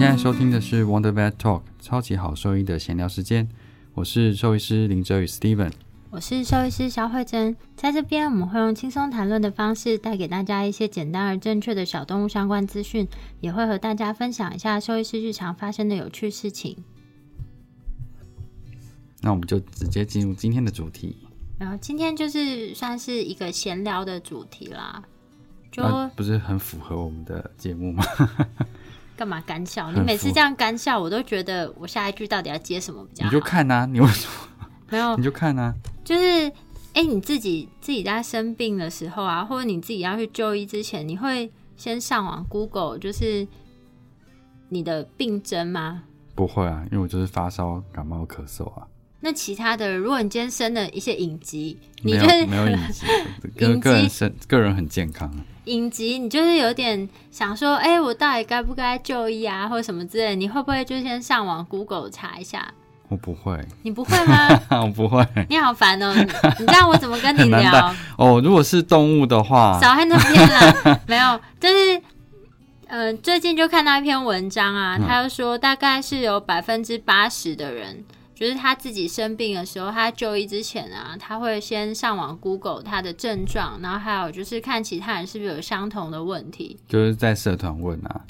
现在收听的是 Wonder Vet Talk 超级好兽医的闲聊时间，我是兽医师林哲宇 Steven。我是兽医师肖慧珍，在这边我们会用轻松谈论的方式，带给大家一些简单而正确的小动物相关资讯，也会和大家分享一下兽医师日常发生的有趣事情。那我们就直接进入今天的主题。然后今天就是算是一个闲聊的主题啦，就不是很符合我们的节目吗？干嘛干笑？你每次这样干笑，我都觉得我下一句到底要接什么比较好？你就看啊，你为什么？没有，你就看啊，就是，哎，你自己自己在生病的时候啊，或者你自己要去就医之前，你会先上网 Google，就是你的病征吗？不会啊，因为我就是发烧、感冒、咳嗽啊。那其他的，如果你今天生了一些隐疾，你就是没有隐疾，个个人生个人很健康。隐疾，你就是有点想说，哎，我到底该不该就医啊，或者什么之类，你会不会就先上网 Google 查一下？我不会，你不会吗？我不会。你好烦哦！你这样我怎么跟你聊？哦，如果是动物的话，少在那边啦。没有，就是呃，最近就看到一篇文章啊，他就说大概是有百分之八十的人，就是他自己生病的时候，他就医之前啊，他会先上网 Google 他的症状，然后还有就是看其他人是不是有相同的问题，就是在社团问啊。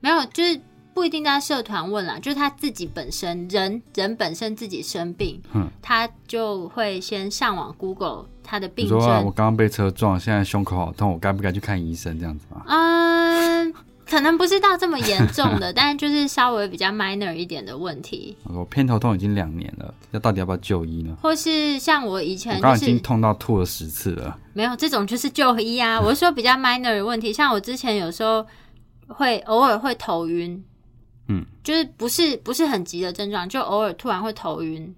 没有，就是。不一定在社团问啦，就是他自己本身人人本身自己生病，嗯，他就会先上网 Google 他的病症。说我刚刚被车撞，现在胸口好痛，我该不该去看医生？这样子吗？嗯，可能不是到这么严重的，但是就是稍微比较 minor 一点的问题。我偏头痛已经两年了，那到底要不要就医呢？或是像我以前，我刚已经痛到吐了十次了。没有这种就是就医啊，我是说比较 minor 的问题，像我之前有时候会偶尔会头晕。嗯，就是不是不是很急的症状，就偶尔突然会头晕，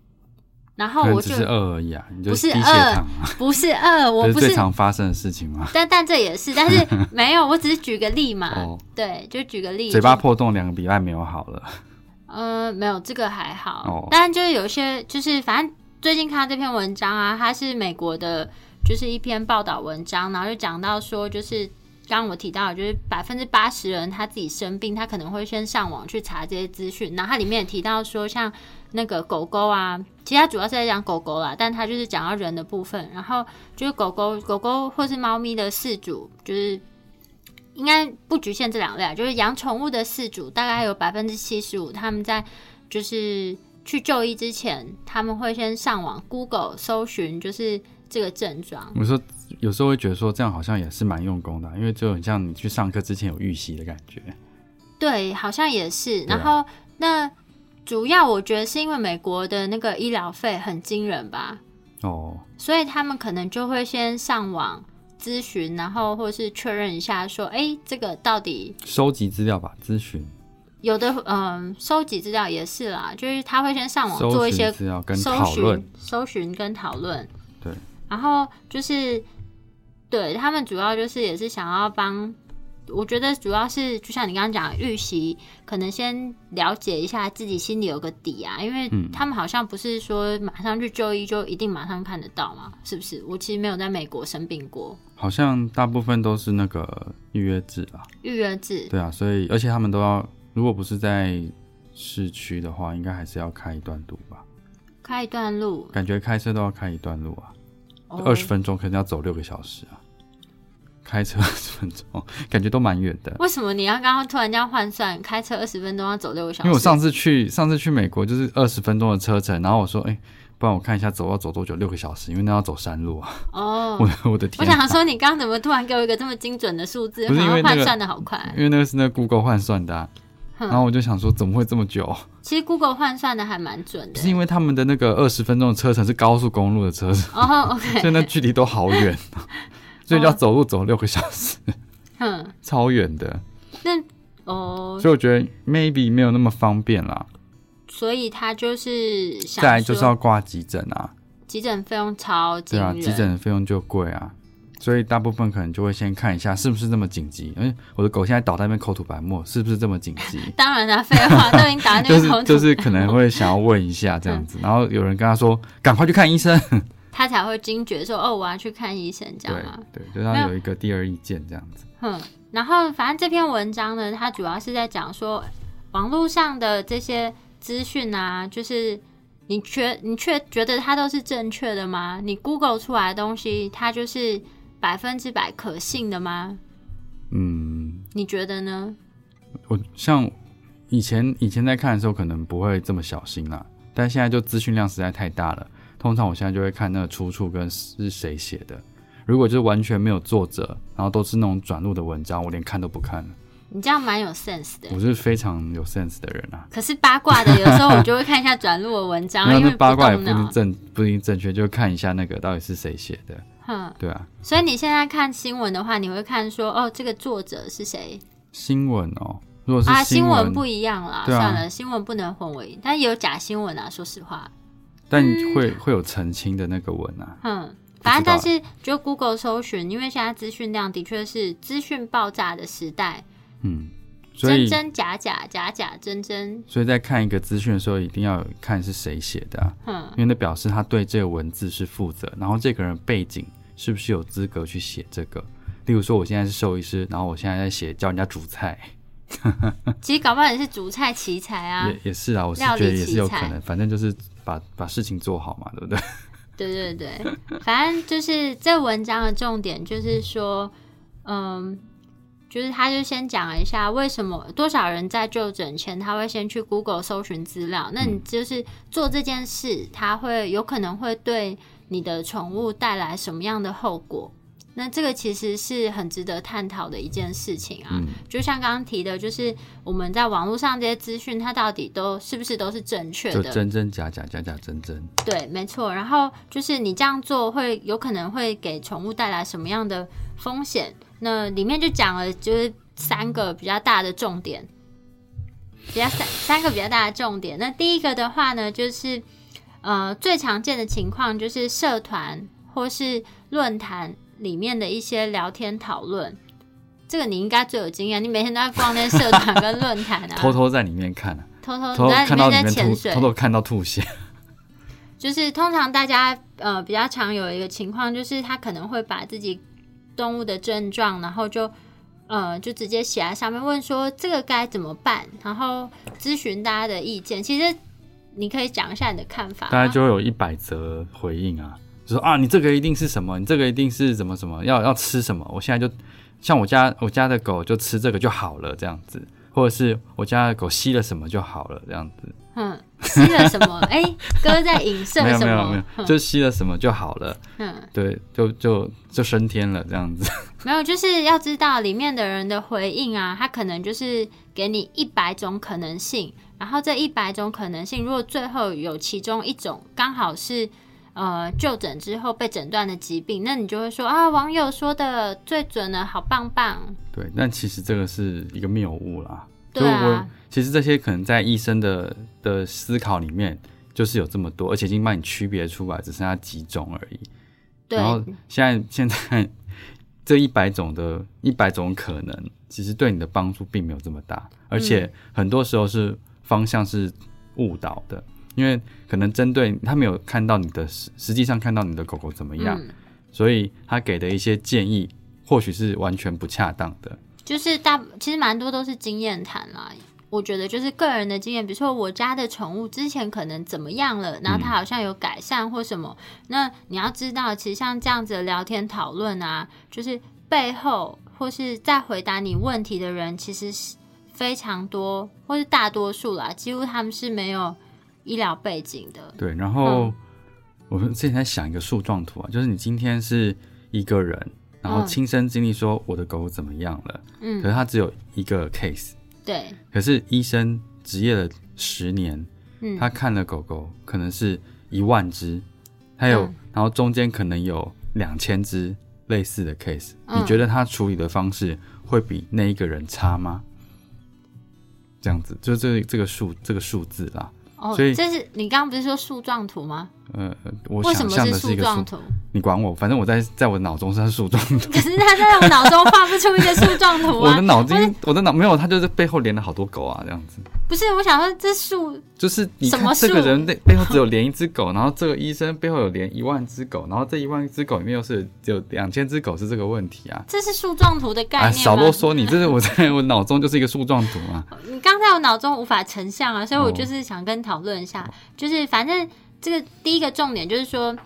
然后我就只是饿而已啊，不是饿，不是饿，我不是最常发生的事情吗？但但这也是，但是 没有，我只是举个例嘛，对，就举个例，嘴巴破洞两个礼拜没有好了，呃，没有这个还好，但就是有些，就是反正最近看到这篇文章啊，它是美国的，就是一篇报道文章，然后就讲到说，就是。刚刚我提到，就是百分之八十人他自己生病，他可能会先上网去查这些资讯。然后它里面也提到说，像那个狗狗啊，其实它主要是在讲狗狗啦，但它就是讲到人的部分。然后就是狗狗、狗狗或是猫咪的饲主，就是应该不局限这两类啊，就是养宠物的饲主，大概有百分之七十五，他们在就是去就医之前，他们会先上网 Google 搜寻，就是这个症状。我说。有时候会觉得说这样好像也是蛮用功的，因为就很像你去上课之前有预习的感觉。对，好像也是。然后那主要我觉得是因为美国的那个医疗费很惊人吧？哦，所以他们可能就会先上网咨询，然后或是确认一下说，哎，这个到底收集资料吧？咨询有的，嗯，收集资料也是啦，就是他会先上网做一些资料跟讨论、搜寻跟讨论。对，然后就是。对他们主要就是也是想要帮，我觉得主要是就像你刚刚讲预习，可能先了解一下自己心里有个底啊，因为他们好像不是说马上去就医就一定马上看得到嘛，是不是？我其实没有在美国生病过，好像大部分都是那个预约制啊，预约制，对啊，所以而且他们都要，如果不是在市区的话，应该还是要开一段路吧，开一段路，感觉开车都要开一段路啊。二十分钟可能要走六个小时啊，开车二十分钟，感觉都蛮远的。为什么你要刚刚突然这样换算？开车二十分钟要走六个小时？因为我上次去上次去美国就是二十分钟的车程，然后我说，哎，不然我看一下走要走多久？六个小时，因为那要走山路啊。哦，我 我的天！我想说，你刚刚怎么突然给我一个这么精准的数字？不是因为换算的好快，因为那个是那 Google 换算的。然后我就想说，怎么会这么久？其实 Google 换算的还蛮准的，是因为他们的那个二十分钟的车程是高速公路的车程，哦，OK，所以那距离都好远，所以要走路走六个小时，嗯，超远的。那哦，所以我觉得 maybe 没有那么方便啦。所以他就是再来就是要挂急诊啊，急诊费用超对啊，急诊费用就贵啊。所以大部分可能就会先看一下是不是这么紧急。哎，我的狗现在倒在那边口吐白沫，是不是这么紧急？当然啦，废话都已经打那个 口吐。就是就是可能会想要问一下这样子，然后有人跟他说赶快去看医生，他才会惊觉说哦我要去看医生这样吗？对，就他有一个第二意见这样子。嗯，然后反正这篇文章呢，它主要是在讲说网络上的这些资讯啊，就是你却你却觉得它都是正确的吗？你 Google 出来的东西，它就是。百分之百可信的吗？嗯，你觉得呢？我像以前以前在看的时候，可能不会这么小心啦。但现在就资讯量实在太大了，通常我现在就会看那个出处跟是谁写的。如果就是完全没有作者，然后都是那种转录的文章，我连看都不看了。你这样蛮有 sense 的。我是非常有 sense 的人啊。可是八卦的有时候我就会看一下转录的文章，因为八卦也不一定正不一定正确，就看一下那个到底是谁写的。嗯，对啊，所以你现在看新闻的话，你会看说哦，这个作者是谁？新闻哦，如果是啊，新闻不一样啦，算了，新闻不能混为，但有假新闻啊，说实话。但会会有澄清的那个文啊。嗯，反正但是就 Google 搜寻，因为现在资讯量的确是资讯爆炸的时代。嗯，真真假假，假假真真。所以在看一个资讯的时候，一定要看是谁写的。嗯，因为那表示他对这个文字是负责，然后这个人背景。是不是有资格去写这个？例如说，我现在是兽医师，然后我现在在写教人家煮菜。其实搞不好也是煮菜奇才啊，也也是啊，我是觉得也是有可能。反正就是把把事情做好嘛，对不对？对对对，反正就是这文章的重点就是说，嗯，就是他就先讲了一下为什么多少人在就诊前他会先去 Google 搜寻资料。那你就是做这件事，他会有可能会对。你的宠物带来什么样的后果？那这个其实是很值得探讨的一件事情啊。就像刚刚提的，就是我们在网络上这些资讯，它到底都是不是都是正确的？真真假假，假假真真。对，没错。然后就是你这样做会有可能会给宠物带来什么样的风险？那里面就讲了，就是三个比较大的重点，比较三三个比较大的重点。那第一个的话呢，就是。呃，最常见的情况就是社团或是论坛里面的一些聊天讨论，这个你应该最有经验，你每天都在逛那些社团跟论坛啊，偷偷在里面看，偷偷在里面潜水，偷偷看到吐血。就是通常大家呃比较常有一个情况，就是他可能会把自己动物的症状，然后就呃就直接写在上面，问说这个该怎么办，然后咨询大家的意见。其实。你可以讲一下你的看法，大概就会有一百则回应啊，就说啊，你这个一定是什么，你这个一定是怎么什么，要要吃什么，我现在就像我家我家的狗就吃这个就好了这样子，或者是我家的狗吸了什么就好了这样子，嗯，吸了什么？哎，哥在影射什么？没有没有没有，就吸了什么就好了，嗯，对，就就就升天了这样子。没有，就是要知道里面的人的回应啊，他可能就是给你一百种可能性。然后这一百种可能性，如果最后有其中一种刚好是呃就诊之后被诊断的疾病，那你就会说啊，网友说的最准了，好棒棒。对，但其实这个是一个谬误啦。对啊。其实这些可能在医生的的思考里面就是有这么多，而且已经帮你区别出来，只剩下几种而已。对。然后现在现在 这一百种的一百种可能，其实对你的帮助并没有这么大，而且很多时候是。方向是误导的，因为可能针对他没有看到你的实实际上看到你的狗狗怎么样，所以他给的一些建议或许是完全不恰当的。就是大其实蛮多都是经验谈啦，我觉得就是个人的经验，比如说我家的宠物之前可能怎么样了，然后它好像有改善或什么。那你要知道，其实像这样子的聊天讨论啊，就是背后或是在回答你问题的人，其实是。非常多，或是大多数啦，几乎他们是没有医疗背景的。对，然后我们之前在想一个树状图啊，就是你今天是一个人，然后亲身经历说我的狗怎么样了，嗯，可是他只有一个 case，对，可是医生职业了十年，嗯，他看了狗狗可能是一万只，还有，然后中间可能有两千只类似的 case，你觉得他处理的方式会比那一个人差吗？这样子，就这这个数这个数字啦。哦，所以这是你刚刚不是说树状图吗？呃，我想象的是一个树状图。你管我，反正我在在我脑中是树状图。可 是他在我脑中画不出一个树状图啊！我的脑筋，我的脑没有，他就是背后连了好多狗啊，这样子。不是，我想说这树就是你看这个人背背后只有连一只狗，然后这个医生背后有连一万只狗，然后这一万只狗里面又是只有两千只狗，是这个问题啊？这是树状图的概念少啰嗦，你这是我在 我脑中就是一个树状图啊。你刚才我脑中无法成像啊，所以我就是想跟讨论一下，就是反正这个第一个重点就是说。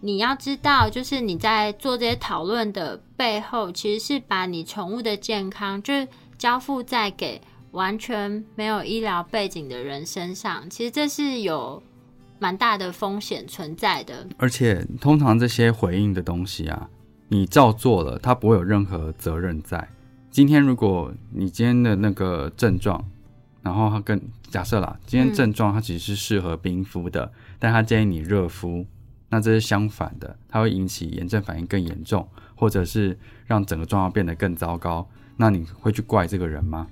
你要知道，就是你在做这些讨论的背后，其实是把你宠物的健康，就是交付在给完全没有医疗背景的人身上。其实这是有蛮大的风险存在的。而且，通常这些回应的东西啊，你照做了，它不会有任何责任在。今天，如果你今天的那个症状，然后它跟假设啦，今天症状它其实是适合冰敷的，但他建议你热敷。那这是相反的，它会引起炎症反应更严重，或者是让整个状况变得更糟糕。那你会去怪这个人吗？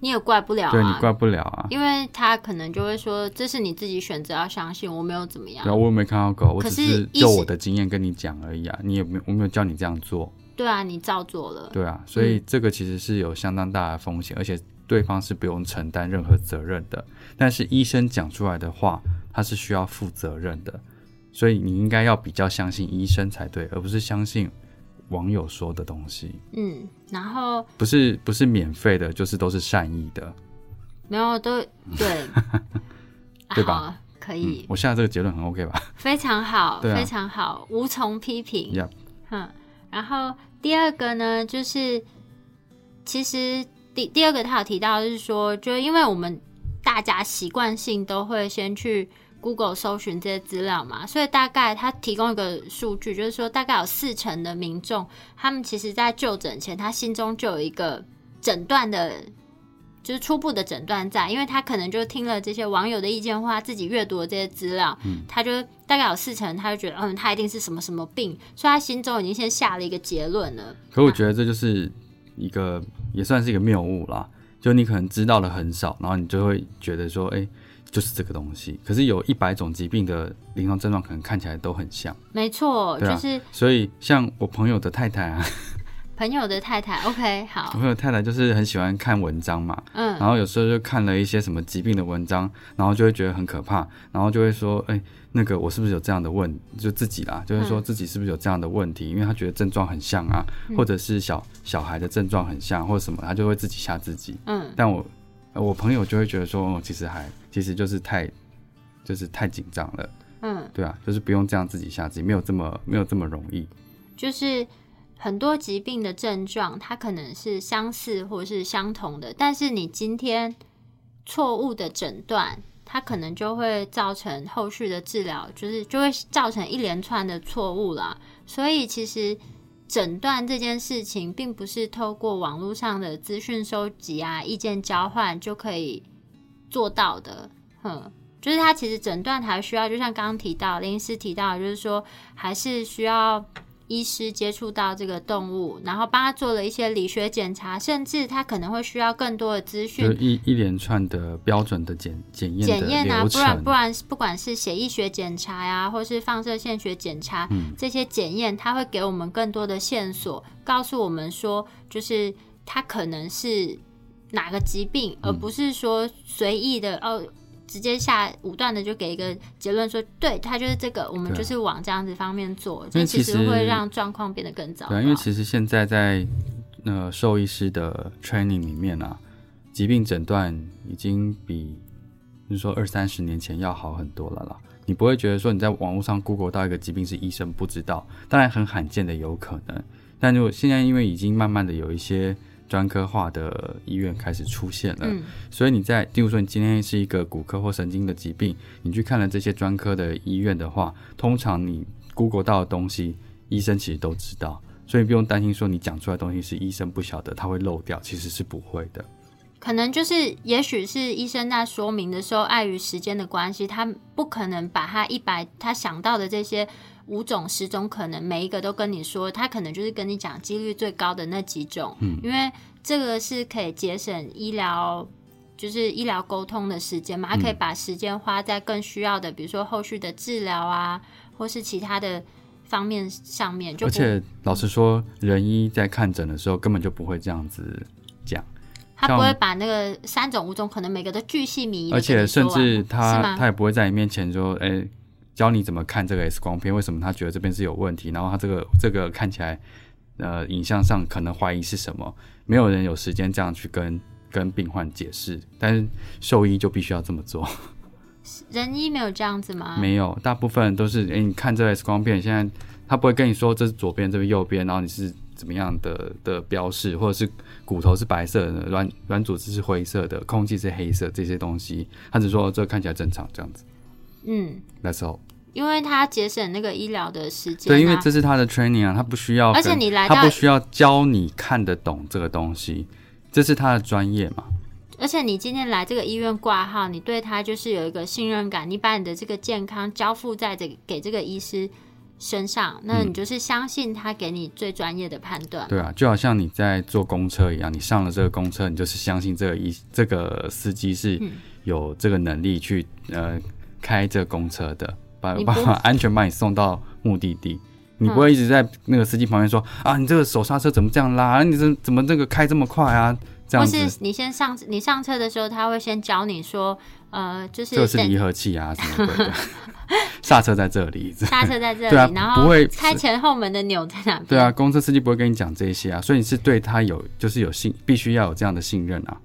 你也怪不了，对你怪不了啊，因为他可能就会说这是你自己选择要相信，我没有怎么样。对啊，我也没看到狗，我只是就我的经验跟你讲而已啊。你也没我没有叫你这样做。对啊，你照做了。对啊，所以这个其实是有相当大的风险，而且对方是不用承担任何责任的。但是医生讲出来的话，他是需要负责任的。所以你应该要比较相信医生才对，而不是相信网友说的东西。嗯，然后不是不是免费的，就是都是善意的。没有，都 对，对吧？可以。我现在这个结论很 OK 吧？非常好，非常好，无从批评。哼，然后第二个呢，就是其实第第二个他有提到，就是说，就因为我们大家习惯性都会先去。Google 搜寻这些资料嘛，所以大概他提供一个数据，就是说大概有四成的民众，他们其实在就诊前，他心中就有一个诊断的，就是初步的诊断在，因为他可能就听了这些网友的意见或他自己阅读的这些资料，嗯，他就大概有四成，他就觉得，嗯，他一定是什么什么病，所以他心中已经先下了一个结论了。可我觉得这就是一个也算是一个谬误啦，就你可能知道的很少，然后你就会觉得说，哎。就是这个东西，可是有一百种疾病的临床症状，可能看起来都很像。没错，就是所以像我朋友的太太啊，朋友的太太，OK，好，我朋友太太就是很喜欢看文章嘛，嗯，然后有时候就看了一些什么疾病的文章，然后就会觉得很可怕，然后就会说，哎，那个我是不是有这样的问，就自己啦，就是说自己是不是有这样的问题，因为他觉得症状很像啊，或者是小小孩的症状很像，或者什么，他就会自己吓自己，嗯，但我。我朋友就会觉得说，哦，其实还其实就是太，就是太紧张了，嗯，对啊，就是不用这样自己吓自己，没有这么没有这么容易。就是很多疾病的症状，它可能是相似或是相同的，但是你今天错误的诊断，它可能就会造成后续的治疗，就是就会造成一连串的错误啦。所以其实。诊断这件事情，并不是透过网络上的资讯收集啊、意见交换就可以做到的。哼，就是他其实诊断还需要，就像刚刚提到林医师提到，就是说还是需要。医师接触到这个动物，然后帮他做了一些理学检查，甚至他可能会需要更多的资讯，一一连串的标准的检检验检验啊，不然不然不管是血液学检查呀，或是放射线学检查，这些检验，他会给我们更多的线索，告诉我们说，就是他可能是哪个疾病，而不是说随意的哦。直接下武断的就给一个结论说，对他就是这个，我们就是往这样子方面做，这其实会让状况变得更糟。对，因为其实现在在呃兽医师的 training 里面啊，疾病诊断已经比就是说二三十年前要好很多了啦。你不会觉得说你在网络上 Google 到一个疾病是医生不知道，当然很罕见的有可能，但如果现在因为已经慢慢的有一些。专科化的医院开始出现了，所以你在，例如说你今天是一个骨科或神经的疾病，你去看了这些专科的医院的话，通常你 Google 到的东西，医生其实都知道，所以不用担心说你讲出来的东西是医生不晓得，他会漏掉，其实是不会的。可能就是，也许是医生在说明的时候，碍于时间的关系，他不可能把他一百他想到的这些。五种、十种可能，每一个都跟你说，他可能就是跟你讲几率最高的那几种，嗯，因为这个是可以节省医疗，就是医疗沟通的时间嘛，他可以把时间花在更需要的，比如说后续的治疗啊，或是其他的方面上面。而且老实说，人医在看诊的时候根本就不会这样子讲，他不会把那个三种五种可能每个都巨细靡遗，而且甚至他他也不会在你面前说，哎。教你怎么看这个 X 光片？为什么他觉得这边是有问题？然后他这个这个看起来，呃，影像上可能怀疑是什么？没有人有时间这样去跟跟病患解释，但是兽医就必须要这么做。人医没有这样子吗？没有，大部分都是哎，你看这个 X 光片，现在他不会跟你说这是左边，这边右边，然后你是怎么样的的标示，或者是骨头是白色的，软软组织是灰色的，空气是黑色，这些东西，他只说这看起来正常这样子。嗯，That's all。因为他节省那个医疗的时间，对，因为这是他的 training 啊，他不需要，而且你来，他不需要教你看得懂这个东西，这是他的专业嘛。而且你今天来这个医院挂号，你对他就是有一个信任感，你把你的这个健康交付在这给这个医师身上，那你就是相信他给你最专业的判断。对啊，就好像你在坐公车一样，你上了这个公车，你就是相信这个医这个司机是有这个能力去呃开这公车的。把把 安全把你送到目的地，你不会一直在那个司机旁边说啊，你这个手刹车怎么这样拉？你这怎么这个开这么快啊？这样子，你先上你上车的时候，他会先教你说，呃，就是这是离合器啊什么的，刹车在这里，刹车在这里，然后不会开前后门的钮在哪？对啊，公车司机不会跟你讲这些啊，所以你是对他有就是有信，必须要有这样的信任啊。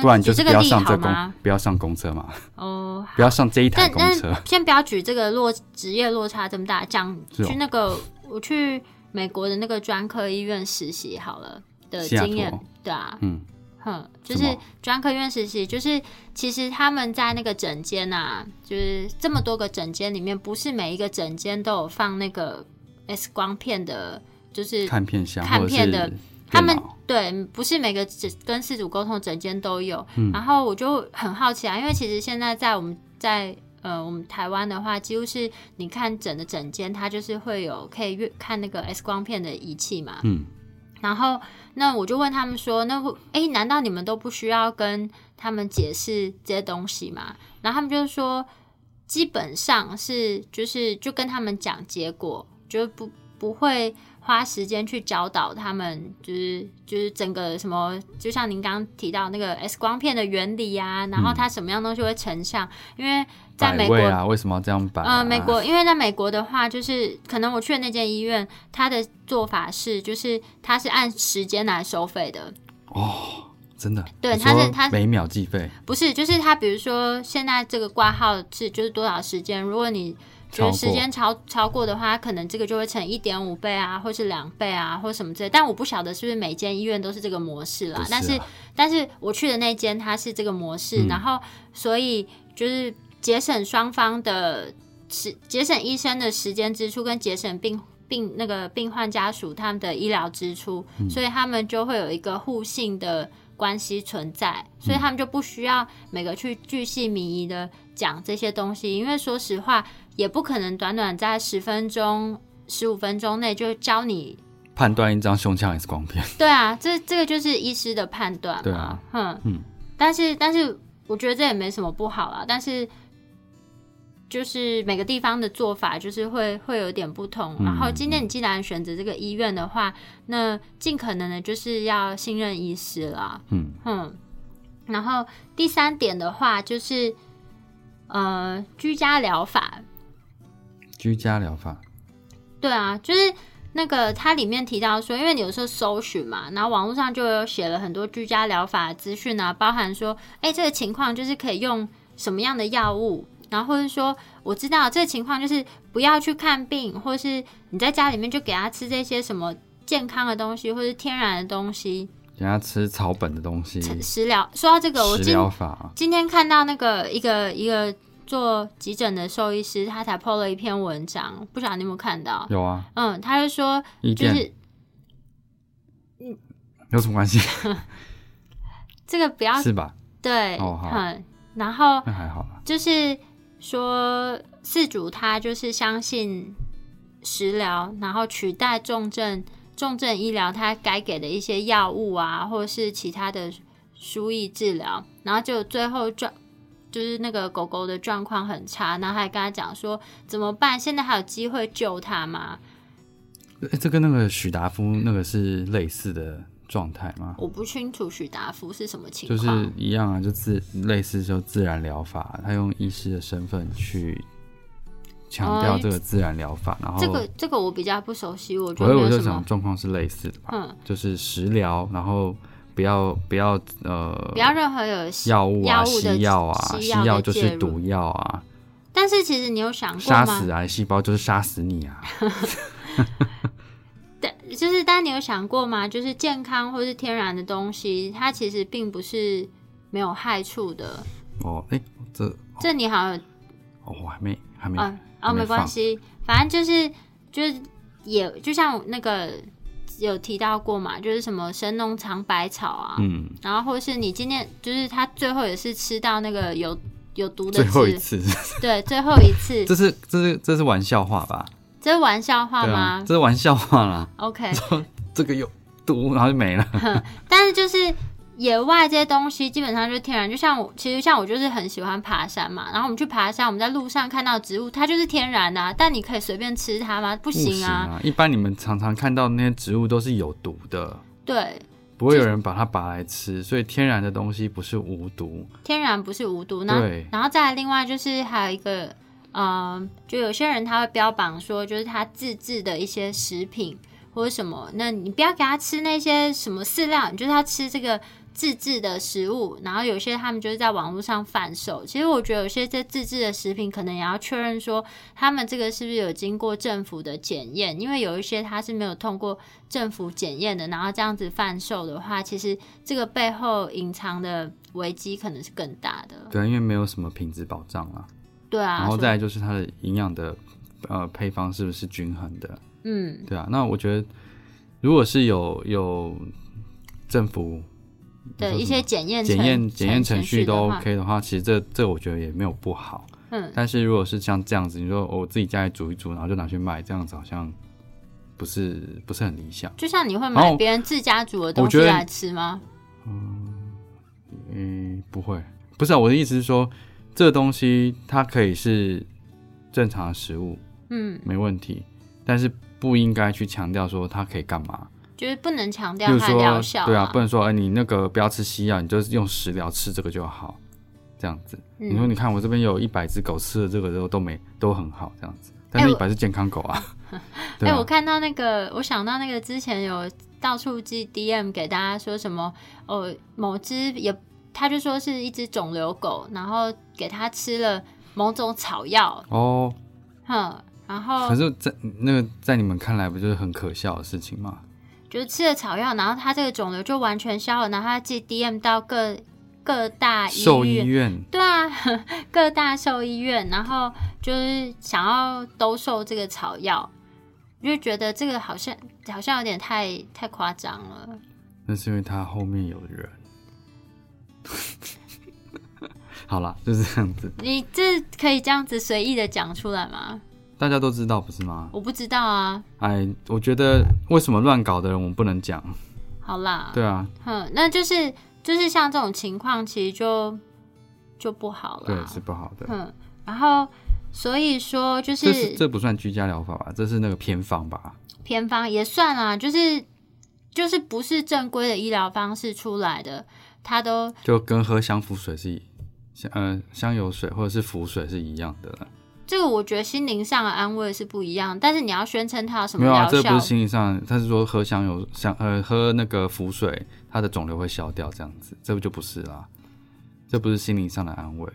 不然就是不要上这公，不要上公车嘛。哦，不要上这一台公车。先不要举这个落职业落差这么大，讲去那个我去美国的那个专科医院实习好了的经验，对啊，嗯，哼，就是专科医院实习，就是其实他们在那个诊间啊，就是这么多个诊间里面，不是每一个诊间都有放那个 X 光片的，就是看片箱看片的。他们对，不是每个跟事主沟通整间都有。然后我就很好奇啊，因为其实现在在我们在呃我们台湾的话，几乎是你看诊的诊间，它就是会有可以看那个 X 光片的仪器嘛。嗯。然后那我就问他们说：“那哎，难道你们都不需要跟他们解释这些东西吗？”然后他们就是说，基本上是就是就跟他们讲结果，就不不会。花时间去教导他们，就是就是整个什么，就像您刚刚提到那个 X 光片的原理啊，然后它什么样东西会成像？因为在美国啊，为什么要这样摆？呃，美国，因为在美国的话，就是可能我去的那间医院，它的做法是，就是它是按时间来收费的。哦，真的？对，它是它每秒计费？不是，就是它，比如说现在这个挂号是就是多少时间？如果你就是时间超超过的话，可能这个就会乘一点五倍啊，或是两倍啊，或什么之类。但我不晓得是不是每间医院都是这个模式啦。但是，但是我去的那间它是这个模式，然后所以就是节省双方的时，节省医生的时间支出，跟节省病病那个病患家属他们的医疗支出，所以他们就会有一个互信的关系存在，所以他们就不需要每个去巨细靡遗的讲这些东西，因为说实话。也不可能短短在十分钟、十五分钟内就教你判断一张胸腔 X 光片。对啊，这这个就是医师的判断。对啊，哼嗯。但是但是，我觉得这也没什么不好啦。但是就是每个地方的做法就是会会有点不同。然后今天你既然选择这个医院的话，那尽可能的就是要信任医师啦。嗯嗯。然后第三点的话就是呃，居家疗法。居家疗法，对啊，就是那个它里面提到说，因为你有时候搜寻嘛，然后网络上就有写了很多居家疗法资讯啊，包含说，哎，这个情况就是可以用什么样的药物，然后或者说，我知道这个情况就是不要去看病，或是你在家里面就给他吃这些什么健康的东西，或是天然的东西，给他吃草本的东西，食疗。说到这个，我今今天看到那个一个一个。做急诊的兽医师，他才 PO 了一篇文章，不晓得你有没有看到？有啊，嗯，他就说，就是，嗯，有什么关系？这个不要是吧？对，哦好，然后那还好就是说，四主他就是相信食疗，然后取代重症重症医疗，他该给的一些药物啊，或者是其他的。输液治疗，然后就最后状就是那个狗狗的状况很差，然后还跟他讲说怎么办？现在还有机会救它吗？哎，这跟那个许达夫那个是类似的状态吗？我不清楚许达夫是什么情况，就是一样啊，就自类似就自然疗法，他用医师的身份去强调这个自然疗法，然后这个这个我比较不熟悉，我觉得我就想状况是类似的吧，嗯，就是食疗，然后。不要不要呃，不要任何有药物啊、西药啊，西药就是毒药啊。但是其实你有想过杀死癌细胞就是杀死你啊。但，就是，但你有想过吗？就是健康或是天然的东西，它其实并不是没有害处的。哦，哎，这这你好像哦，我还没还没哦，没关系，反正就是就是也就像那个。有提到过嘛？就是什么神农尝百草啊，嗯，然后或是你今天就是他最后也是吃到那个有有毒的，最后一次，对，最后一次，这是这是这是玩笑话吧？这是玩笑话吗？这是玩笑话啦。OK，这个有毒，然后就没了。但是就是。野外这些东西基本上就是天然，就像我，其实像我就是很喜欢爬山嘛。然后我们去爬山，我们在路上看到植物，它就是天然的。但你可以随便吃它吗？不行啊！一般你们常常看到那些植物都是有毒的，对，不会有人把它拔来吃。所以天然的东西不是无毒，天然不是无毒。对，然后再另外就是还有一个，嗯，就有些人他会标榜说，就是他自制的一些食品或者什么，那你不要给他吃那些什么饲料，你就是要吃这个。自制的食物，然后有些他们就是在网络上贩售。其实我觉得有些这自制的食品，可能也要确认说他们这个是不是有经过政府的检验，因为有一些它是没有通过政府检验的，然后这样子贩售的话，其实这个背后隐藏的危机可能是更大的。对，因为没有什么品质保障啊。对啊。然后再就是它的营养的呃配方是不是均衡的？嗯，对啊。那我觉得如果是有有政府。的一些检验检验检验程序都 OK 的话，其实这这我觉得也没有不好。嗯，但是如果是像这样子，你说我自己家里煮一煮，然后就拿去卖，这样子好像不是不是很理想。就像你会买别人自家煮的东西来吃吗？嗯嗯，不会。不是啊，我的意思是说，这个东西它可以是正常的食物，嗯，没问题，但是不应该去强调说它可以干嘛。就是不能强调它疗效，对啊，不能说哎，你那个不要吃西药，你就用食疗吃这个就好，这样子。你说你看我这边有一百只狗吃了这个之后都没都很好，这样子，但是一百是健康狗 啊。哎，我看到那个，我想到那个之前有到处寄 DM 给大家说什么哦，某只也他就说是一只肿瘤狗，然后给它吃了某种草药哦，哼，然后可是，在那个在你们看来不就是很可笑的事情吗？就是吃了草药，然后他这个肿瘤就完全消了，然后他寄 DM 到各各大兽医院，对啊，各大兽医院，然后就是想要兜售这个草药，就觉得这个好像好像有点太太夸张了。那是因为他后面有人。好了，就是这样子。你这可以这样子随意的讲出来吗？大家都知道不是吗？我不知道啊。哎，我觉得为什么乱搞的人我们不能讲？好啦。对啊。哼，那就是就是像这种情况，其实就就不好了。对，是不好的。嗯，然后所以说就是这不算居家疗法吧？这是那个偏方吧？偏方也算啊，就是就是不是正规的医疗方式出来的，它都就跟喝香浮水是香呃香油水或者是浮水是一样的。这个我觉得心灵上的安慰是不一样，但是你要宣称它有什么？没有啊，这不是心灵上，他是说喝香油香呃喝那个浮水，它的肿瘤会消掉这样子，这不就不是啦？这不是心灵上的安慰。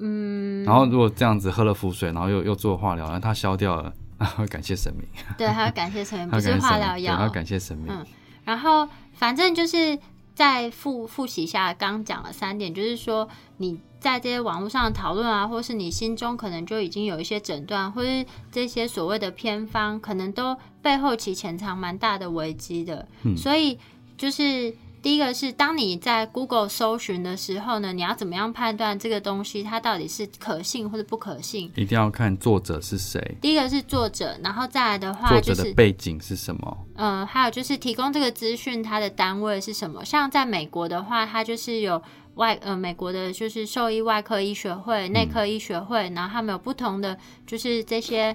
嗯。然后如果这样子喝了浮水，然后又又做化疗，然后它消掉了，那会感谢神明。对，还要感谢神明，不是化疗药，要感谢神明。嗯。然后反正就是再复复习一下刚讲了三点，就是说你。在这些网络上的讨论啊，或是你心中可能就已经有一些诊断，或是这些所谓的偏方，可能都背后其潜藏蛮大的危机的。所以就是第一个是当你在 Google 搜寻的时候呢，你要怎么样判断这个东西它到底是可信或者不可信？一定要看作者是谁。第一个是作者，然后再来的话，作者的背景是什么？嗯，还有就是提供这个资讯，它的单位是什么？像在美国的话，它就是有外呃美国的就是兽医外科医学会、内科医学会，然后他们有不同的就是这些。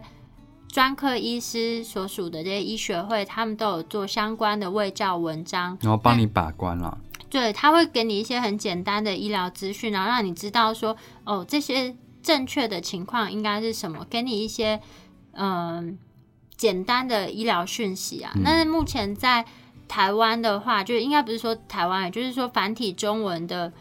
专科医师所属的这些医学会，他们都有做相关的卫教文章，然后帮你把关了。对，他会给你一些很简单的医疗资讯，然后让你知道说，哦，这些正确的情况应该是什么，给你一些嗯简单的医疗讯息啊。那目前在台湾的话，就应该不是说台湾，也就是说繁体中文的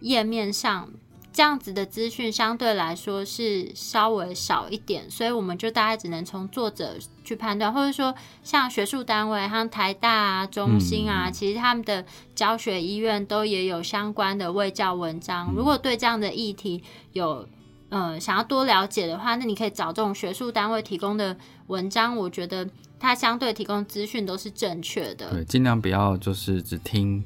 页面上。这样子的资讯相对来说是稍微少一点，所以我们就大概只能从作者去判断，或者说像学术单位，像台大啊、中心啊，其实他们的教学医院都也有相关的卫教文章。如果对这样的议题有呃想要多了解的话，那你可以找这种学术单位提供的文章，我觉得它相对提供资讯都是正确的。对，尽量不要就是只听。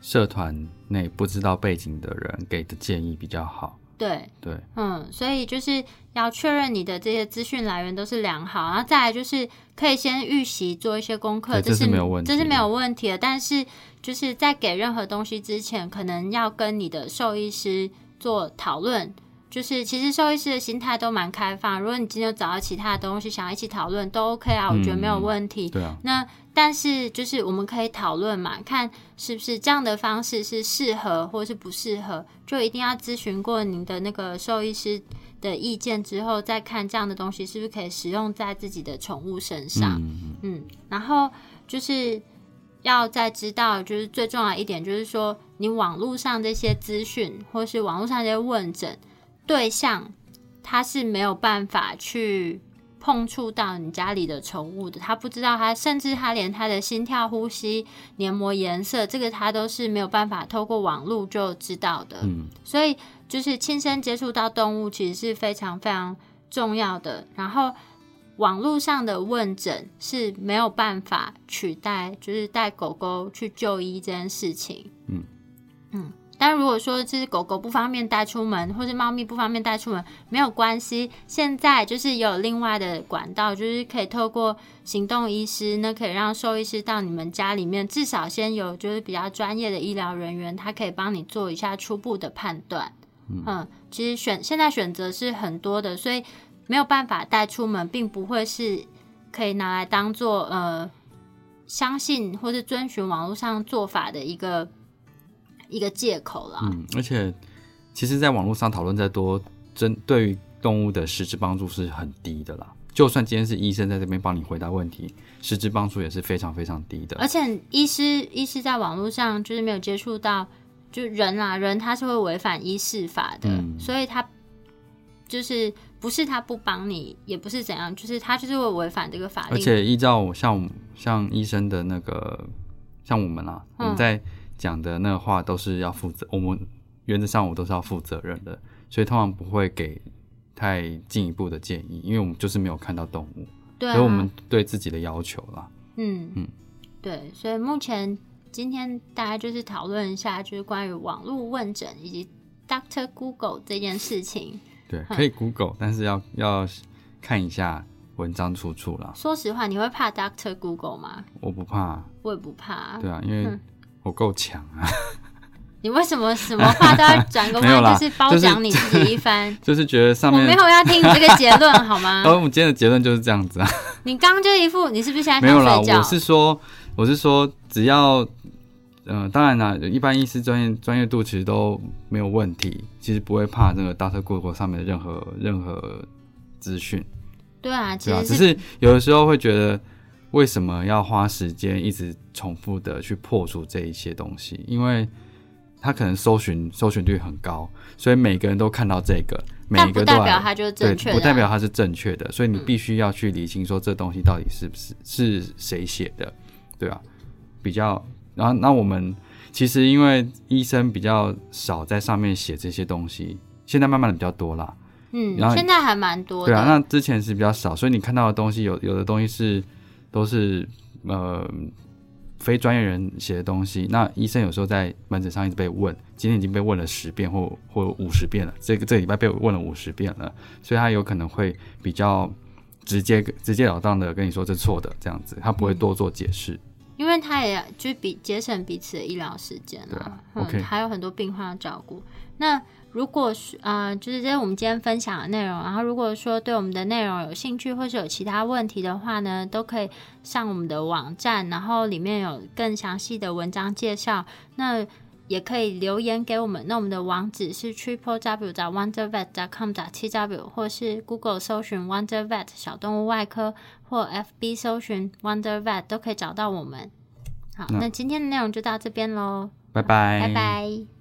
社团内不知道背景的人给的建议比较好。对对，嗯，所以就是要确认你的这些资讯来源都是良好，然后再来就是可以先预习做一些功课，这是没有问题，这是没有问题的。但是就是在给任何东西之前，可能要跟你的兽医师做讨论。就是其实兽医师的心态都蛮开放，如果你今天有找到其他的东西想要一起讨论，都 OK 啊，我觉得没有问题。对啊。那但是就是我们可以讨论嘛，看是不是这样的方式是适合或是不适合，就一定要咨询过您的那个兽医师的意见之后，再看这样的东西是不是可以使用在自己的宠物身上。嗯嗯。然后就是要再知道，就是最重要一点，就是说你网络上这些资讯，或是网络上这些问诊。对象他是没有办法去碰触到你家里的宠物的，他不知道他，甚至他连他的心跳、呼吸、黏膜颜色，这个他都是没有办法透过网络就知道的。嗯，所以就是亲身接触到动物，其实是非常非常重要的。然后网络上的问诊是没有办法取代，就是带狗狗去就医这件事情。嗯嗯。但如果说这只狗狗不方便带出门，或是猫咪不方便带出门，没有关系。现在就是有另外的管道，就是可以透过行动医师，那可以让兽医师到你们家里面，至少先有就是比较专业的医疗人员，他可以帮你做一下初步的判断。嗯，其实选现在选择是很多的，所以没有办法带出门，并不会是可以拿来当做呃相信或是遵循网络上做法的一个。一个借口了。嗯，而且其实，在网络上讨论再多，针对于动物的实质帮助是很低的啦。就算今天是医生在这边帮你回答问题，实质帮助也是非常非常低的。而且，医师医师在网络上就是没有接触到，就人啊，人他是会违反医事法的，所以他就是不是他不帮你，也不是怎样，就是他就是会违反这个法律。而且依照像像医生的那个，像我们啊，我们在。讲的那话都是要负责，我们原则上我都是要负责任的，所以通常不会给太进一步的建议，因为我们就是没有看到动物，所以我们对自己的要求啦。嗯嗯，对，所以目前今天大家就是讨论一下，就是关于网络问诊以及 Doctor Google 这件事情。对，可以 Google，但是要要看一下文章出处啦。说实话，你会怕 Doctor Google 吗？我不怕，我也不怕。对啊，因为。我够强啊！你为什么什么话都要转个 弯，就是褒奖你自己一番？就是觉得上面我没有要听你这个结论好吗？然 后我们今天的结论就是这样子啊！你刚刚就一副你是不是现在没有啦？我是说，我是说，只要嗯，当然啦，一般医师专业专业度其实都没有问题，其实不会怕那个大特过国上面的任何任何资讯。对啊，对啊，只是有的时候会觉得。为什么要花时间一直重复的去破除这一些东西？因为他可能搜寻搜寻率很高，所以每个人都看到这个，每一个都代表它就是正确，不代表它是正确的。所以你必须要去理清，说这东西到底是不是是谁写的，对吧？比较，然后那我们其实因为医生比较少在上面写这些东西，现在慢慢的比较多啦。嗯，然后现在还蛮多，对啊，那之前是比较少，所以你看到的东西有有的东西是。都是呃非专业人写的东西，那医生有时候在门诊上一直被问，今天已经被问了十遍或或五十遍了，这个这个礼拜被问了五十遍了，所以他有可能会比较直接直截了当的跟你说这错的这样子，他不会多做解释，因为他也就比节省彼此的医疗时间了，OK，还有很多病患要照顾，那。如果是呃，就是这是我们今天分享的内容。然后，如果说对我们的内容有兴趣，或是有其他问题的话呢，都可以上我们的网站，然后里面有更详细的文章介绍。那也可以留言给我们。那我们的网址是 triple w 找 wondervet dot com 找 t w，或是 Google 搜寻 wondervet 小动物外科，或 FB 搜寻 wondervet 都可以找到我们。好，那今天的内容就到这边喽，拜拜，拜拜。